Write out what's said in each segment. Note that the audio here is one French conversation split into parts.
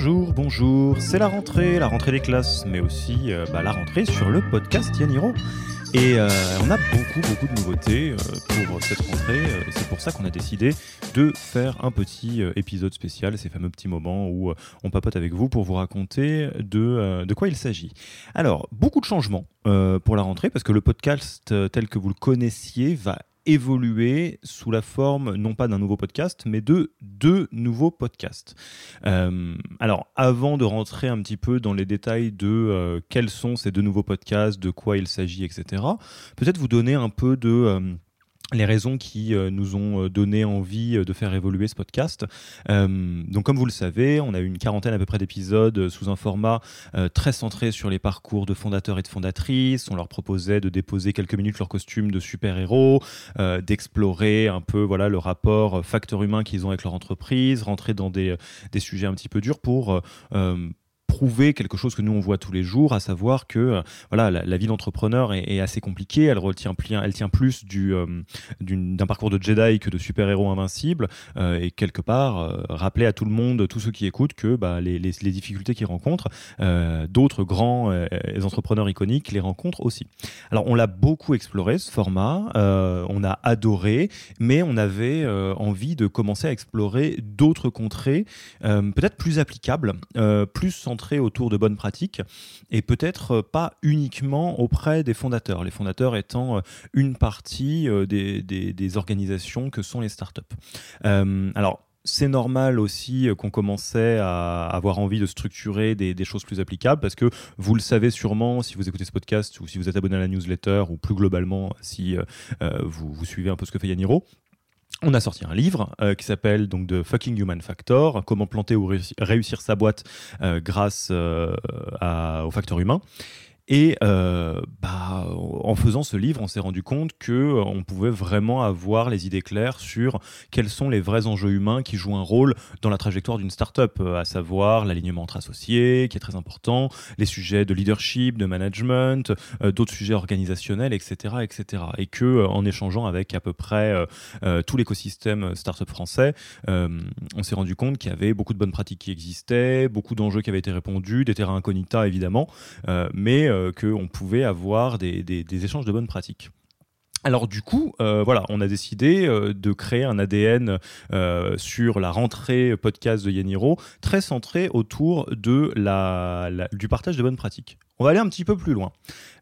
Bonjour, bonjour, c'est la rentrée, la rentrée des classes, mais aussi euh, bah, la rentrée sur le podcast Yaniro. Et euh, on a beaucoup, beaucoup de nouveautés euh, pour cette rentrée. c'est pour ça qu'on a décidé de faire un petit épisode spécial, ces fameux petits moments où on papote avec vous pour vous raconter de, de quoi il s'agit. Alors, beaucoup de changements pour la rentrée, parce que le podcast tel que vous le connaissiez va évoluer sous la forme non pas d'un nouveau podcast, mais de deux nouveaux podcasts. Euh, alors, avant de rentrer un petit peu dans les détails de euh, quels sont ces deux nouveaux podcasts, de quoi il s'agit, etc., peut-être vous donner un peu de... les raisons qui euh, nous ont euh, donné envie euh, de faire évoluer ce podcast. Donc, comme vous le savez, on a eu une quarantaine à peu près d'épisodes sous un format très centré sur les parcours de fondateurs et de fondatrices. On leur proposait de déposer quelques minutes leur costume de super-héros, d'explorer un peu voilà le rapport facteur humain qu'ils ont avec leur entreprise, rentrer dans des, des sujets un petit peu durs pour prouver quelque chose que nous on voit tous les jours, à savoir que euh, voilà la, vie d'entrepreneur est, assez compliquée. Elle retient elle tient plus du euh, d'un parcours de Jedi que de super héros invincibles euh, et quelque part rappeler à tout le monde, tous ceux qui écoutent, que bah, les, les- les difficultés qu'ils rencontrent, d'autres grands entrepreneurs iconiques les rencontrent aussi. Alors on l'a beaucoup exploré ce format, on a adoré, mais on avait envie de commencer à explorer d'autres contrées, peut-être plus applicables, plus centrées autour de bonnes pratiques, et peut-être euh, pas uniquement auprès des fondateurs. Les fondateurs étant euh, une partie euh, des, organisations que sont les startups. Alors c'est normal aussi qu'on commençait à avoir envie de structurer des, choses plus applicables parce que vous le savez sûrement si vous écoutez ce podcast ou si vous êtes abonné à la newsletter ou plus globalement si vous, vous suivez un peu ce que fait Yaniro. On a sorti un livre euh, qui s'appelle donc The Fucking Human Factor, comment planter ou réussir, sa boîte euh, grâce euh, au facteur humain. Et euh, bah, en faisant ce livre, on s'est rendu compte que euh, on pouvait vraiment avoir les idées claires sur quels sont les vrais enjeux humains qui jouent un rôle dans la trajectoire d'une startup, euh, à savoir l'alignement entre associés, qui est très important, les sujets de leadership, de management, euh, d'autres sujets organisationnels, etc., etc. Et que en échangeant avec à peu près tout l'écosystème startup français, on s'est rendu compte qu'il y avait beaucoup de bonnes pratiques qui existaient, beaucoup d'enjeux qui avaient été répondus, des terrains incognita évidemment, mais qu'on pouvait avoir des, échanges de bonnes pratiques. Alors du coup, euh, voilà, on a décidé euh, de créer un ADN euh, sur la rentrée podcast de Yaniro, très centré autour de la- du partage de bonnes pratiques. On va aller un petit peu plus loin.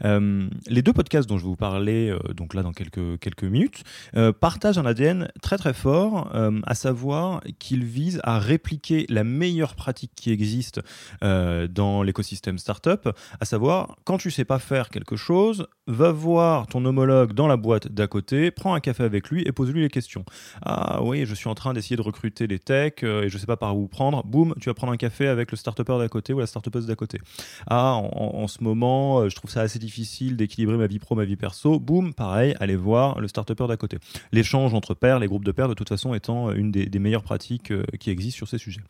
Euh, les deux podcasts dont je vais vous parler, euh, donc là dans quelques, minutes, euh, partagent un ADN très très fort, à savoir qu'ils visent à répliquer la meilleure pratique qui existe dans l'écosystème startup, à savoir quand tu sais pas faire quelque chose, va voir ton homologue dans la boîte d'à côté, prends un café avec lui et pose-lui les questions. Ah oui, je suis en train d'essayer de recruter des techs et je sais pas par où prendre. Boum, tu vas prendre un café avec le startupper d'à côté ou la startupeuse d'à côté. Ah, en ce moment, euh, je trouve ça assez difficile d'équilibrer ma vie pro, ma vie perso. Boum, pareil, allez voir le startupper d'à côté. L'échange entre pairs, les groupes de pairs, de toute façon, étant une des, meilleures pratiques euh, qui existent sur ces sujets.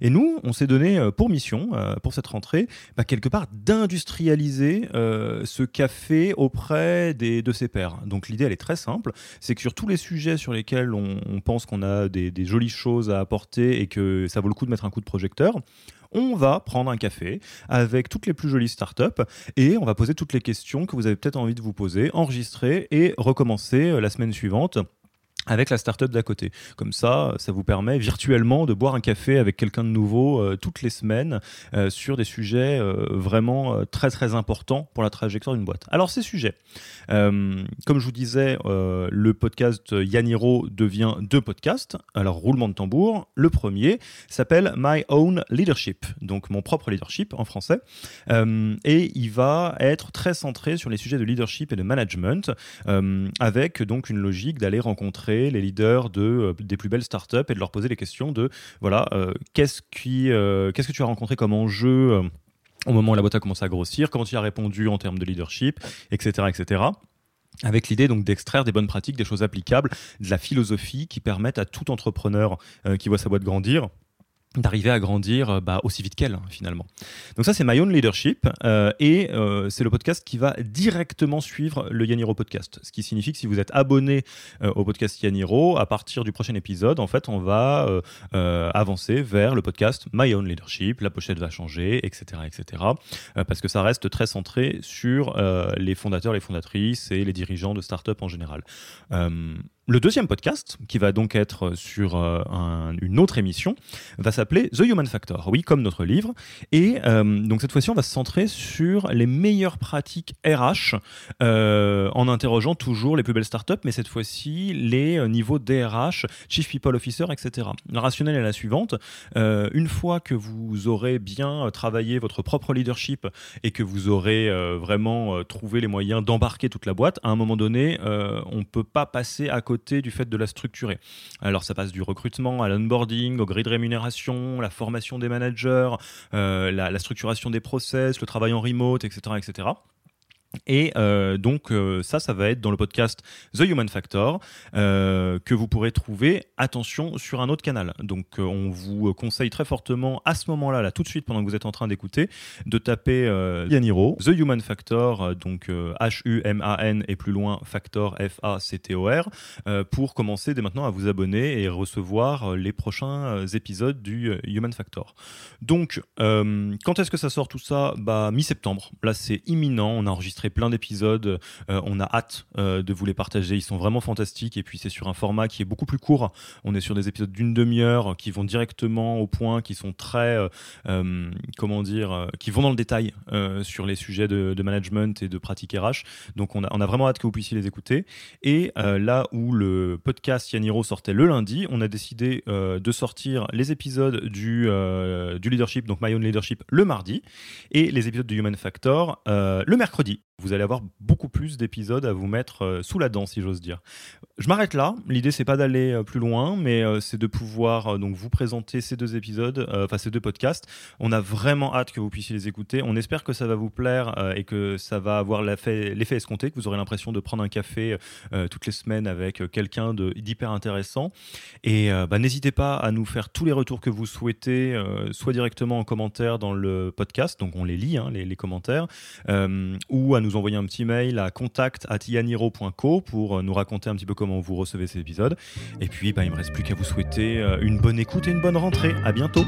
Et nous, on s'est donné euh, pour mission, euh, pour cette rentrée, bah, quelque part d'industrialiser euh, ce café auprès des, de ses pairs. Donc l'idée, elle est très simple, c'est que sur tous les sujets sur lesquels on, pense qu'on a des jolies choses à apporter et que ça vaut le coup de mettre un coup de projecteur, on va prendre un café avec toutes les plus jolies startups et on va poser toutes les questions que vous avez peut-être envie de vous poser, enregistrer et recommencer euh, la semaine suivante avec la startup d'à côté. Comme ça, ça vous permet virtuellement de boire un café avec quelqu'un de nouveau euh, toutes les semaines euh, sur des sujets euh, vraiment très très importants pour la trajectoire d'une boîte. Alors ces sujets, comme je vous disais, le podcast Yaniro devient deux podcasts. Alors roulement de tambour, le premier s'appelle My Own Leadership, donc mon propre leadership en français, et il va être très centré sur les sujets de leadership et de management, avec donc une logique d'aller rencontrer les leaders de, euh, des plus belles startups et de leur poser les questions de voilà euh, qu'est-ce qui euh, qu'est-ce que tu as rencontré comme enjeu au moment où la boîte a commencé à grossir, comment tu as répondu en termes de leadership, etc., etc. Avec l'idée donc d'extraire des bonnes pratiques, des choses applicables, de la philosophie qui permettent à tout entrepreneur qui voit sa boîte grandir d'arriver à grandir euh, bah, aussi vite qu'elle finalement. Donc ça c'est My Own Leadership euh, et euh, c'est le podcast qui va directement suivre le Yaniro podcast. Ce qui signifie que si vous êtes abonné au podcast Yaniro, à partir du prochain épisode, en fait on va avancer vers le podcast My Own Leadership, la pochette va changer, etc. etc. parce que ça reste très centré sur les fondateurs, les fondatrices et les dirigeants de start-up en général. Le deuxième podcast, qui va donc être sur euh, une autre émission, va s'appeler The Human Factor, oui, comme notre livre. Et euh, donc cette fois-ci, on va se centrer sur les meilleures pratiques RH, euh, en interrogeant toujours les plus belles startups, mais cette fois-ci les niveaux DRH, Chief People Officer, etc. La rationnelle est la suivante. une fois que vous aurez bien travaillé votre propre leadership et que vous aurez vraiment trouvé les moyens d'embarquer toute la boîte, à un moment donné, on ne peut pas passer à côté du fait de la structurer. Alors ça passe du recrutement à l'onboarding, au grid de rémunération, la formation des managers, euh, la, la, structuration des process, le travail en remote, etc. etc. Et euh, donc euh, ça, ça va être dans le podcast The Human Factor euh, que vous pourrez trouver, attention, sur un autre canal. Donc on vous conseille très fortement à ce moment-là, là tout de suite pendant que vous êtes en train d'écouter, de taper Yaniro, The Human Factor, donc H-U-M-A-N et plus loin Factor, F-A-C-T-O-R, pour commencer dès maintenant à vous abonner et recevoir les prochains épisodes du Human Factor. Donc quand est-ce que ça sort tout ça? Bah mi-septembre. Là c'est imminent, on a enregistré plein d'épisodes. Euh, on a hâte euh, de vous les partager. Ils sont vraiment fantastiques. Et puis, c'est sur un format qui est beaucoup plus court. On est sur des épisodes d'une demi-heure qui vont directement au point, qui sont très, euh, comment dire, qui vont dans le détail sur les sujets de, management et de pratique RH. Donc, on a, on a vraiment hâte que vous puissiez les écouter. Et là où le podcast Yaniro sortait le lundi, on a décidé de sortir les épisodes du, du leadership, donc My Own Leadership, le mardi, et les épisodes du Human Factor le mercredi vous allez avoir beaucoup plus d'épisodes à vous mettre euh, sous la dent, si j'ose dire. Je m'arrête là. L'idée, c'est pas d'aller euh, plus loin, mais euh, c'est de pouvoir donc vous présenter ces deux épisodes, enfin ces deux podcasts. On a vraiment hâte que vous puissiez les écouter. On espère que ça va vous plaire et que ça va avoir l'effet escompté, que vous aurez l'impression de prendre un café toutes les semaines avec quelqu'un d'hyper intéressant. Et bah, n'hésitez pas à nous faire tous les retours que vous souhaitez, soit directement en commentaire dans le podcast, donc on les lit, hein, les, commentaires, ou à nous envoyer un petit mail à contact@yaniro.co pour euh, nous raconter un petit peu comment vous recevez ces épisodes. Et puis, bah, il me reste plus qu'à vous souhaiter euh, une bonne écoute et une bonne rentrée. À bientôt.